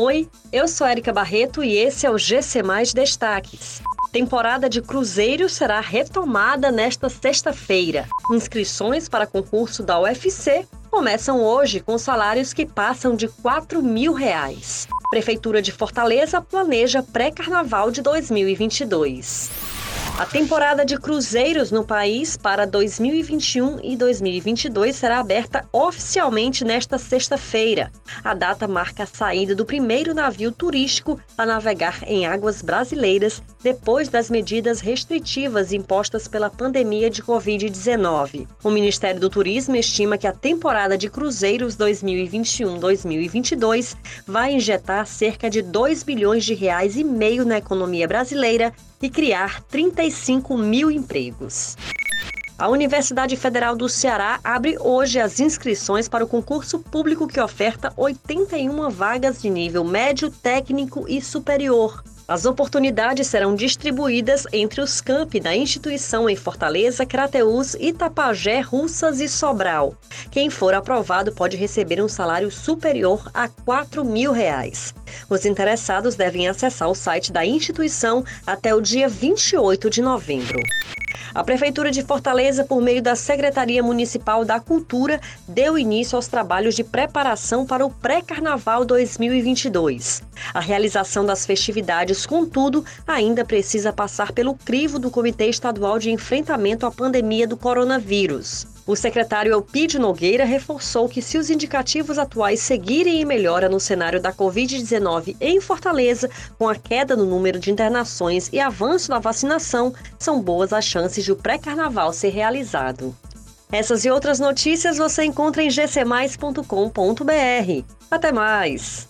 Oi, eu sou Erika Barreto e esse é o GC Mais Destaques. Temporada de Cruzeiro será retomada nesta sexta-feira. Inscrições para concurso da UFC começam hoje com salários que passam de 4 mil reais. Prefeitura de Fortaleza planeja pré-carnaval de 2022. A temporada de cruzeiros no país para 2021 e 2022 será aberta oficialmente nesta sexta-feira. A data marca a saída do primeiro navio turístico a navegar em águas brasileiras depois das medidas restritivas impostas pela pandemia de Covid-19. O Ministério do Turismo estima que a temporada de cruzeiros 2021-2022 vai injetar cerca de 2 bilhões de reais e meio na economia brasileira e criar 35 mil empregos. A Universidade Federal do Ceará abre hoje as inscrições para o concurso público que oferta 81 vagas de nível médio, técnico e superior. As oportunidades serão distribuídas entre os campi da instituição em Fortaleza, Crateús, Itapajé, Russas e Sobral. Quem for aprovado pode receber um salário superior a 4 mil reais. Os interessados devem acessar o site da instituição até o dia 28 de novembro. A Prefeitura de Fortaleza, por meio da Secretaria Municipal da Cultura, deu início aos trabalhos de preparação para o pré-carnaval 2022. A realização das festividades, contudo, ainda precisa passar pelo crivo do Comitê Estadual de Enfrentamento à Pandemia do Coronavírus. O secretário Elpidio Nogueira reforçou que se os indicativos atuais seguirem em melhora no cenário da Covid-19 em Fortaleza, com a queda no número de internações e avanço da vacinação, são boas as chances de o pré-carnaval ser realizado. Essas e outras notícias você encontra em gcmais.com.br. Até mais!